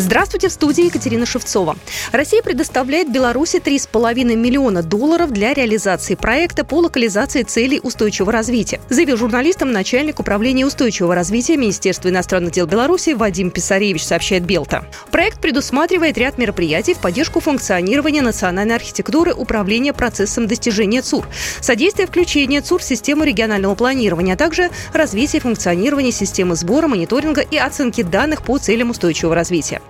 Здравствуйте, в студии Екатерина Шевцова. Россия предоставляет Беларуси 3,5 миллиона долларов для реализации проекта по локализации целей устойчивого развития, заявил журналистам начальник управления устойчивого развития Министерства иностранных дел Беларуси Вадим Писаревич, сообщает Белта. Проект предусматривает ряд мероприятий в поддержку функционирования национальной архитектуры управления процессом достижения ЦУР, содействие включения ЦУР в систему регионального планирования, а также развитие функционирования системы сбора, мониторинга и оценки данных по целям устойчивого развития.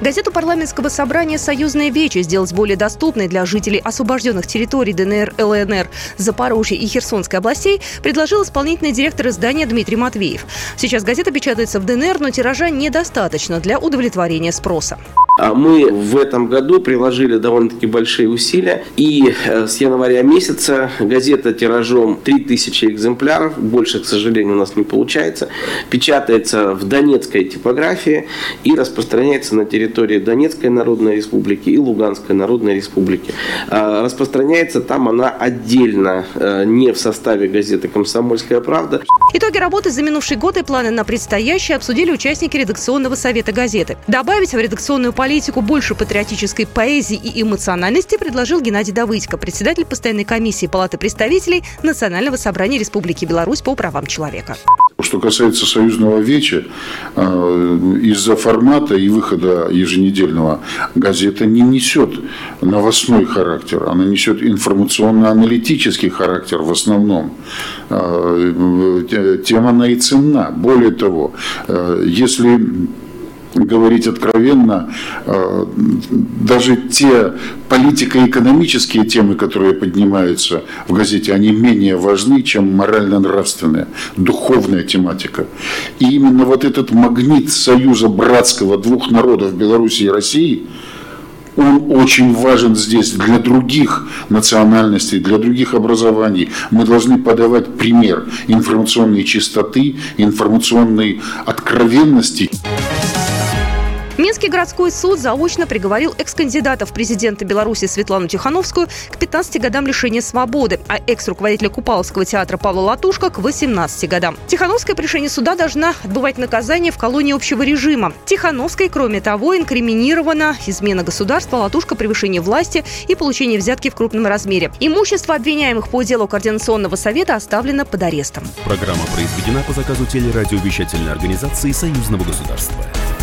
Газету парламентского собрания «Союзная вече» сделать более доступной для жителей освобожденных территорий ДНР, ЛНР, Запорожья и Херсонской областей предложил исполнительный директор издания Дмитрий Матвеев. Сейчас газета печатается в ДНР, но тиража недостаточно для удовлетворения спроса. А мы в этом году приложили довольно-таки большие усилия. И э, с января месяца газета тиражом 3000 экземпляров, больше, к сожалению, у нас не получается, печатается в донецкой типографии и распространяется на территории Донецкой Народной Республики и Луганской Народной Республики. А, распространяется там она отдельно, э, не в составе газеты «Комсомольская правда». Итоги работы за минувший год и планы на предстоящий обсудили участники редакционного совета газеты. Добавить в редакционную политику больше патриотической поэзии и эмоциональности предложил Геннадий Давыдько, председатель постоянной комиссии Палаты представителей Национального собрания Республики Беларусь по правам человека. Что касается союзного веча, э, из-за формата и выхода еженедельного газета не несет новостной характер, она несет информационно-аналитический характер в основном. Э, тема она и ценна. Более того, э, если говорить откровенно, э, даже те политико-экономические темы, которые поднимаются в газете, они менее важны, чем морально-нравственная, духовная тематика. И именно вот этот магнит союза братского двух народов Беларуси и России – он очень важен здесь для других национальностей, для других образований. Мы должны подавать пример информационной чистоты, информационной откровенности. Минский городской суд заочно приговорил экс-кандидата в президенты Беларуси Светлану Тихановскую к 15 годам лишения свободы, а экс-руководителя Купаловского театра Павла Латушка к 18 годам. Тихановская при решении суда должна отбывать наказание в колонии общего режима. Тихановской, кроме того, инкриминирована измена государства, латушка, превышение власти и получение взятки в крупном размере. Имущество обвиняемых по делу Координационного совета оставлено под арестом. Программа произведена по заказу телерадиовещательной организации Союзного государства.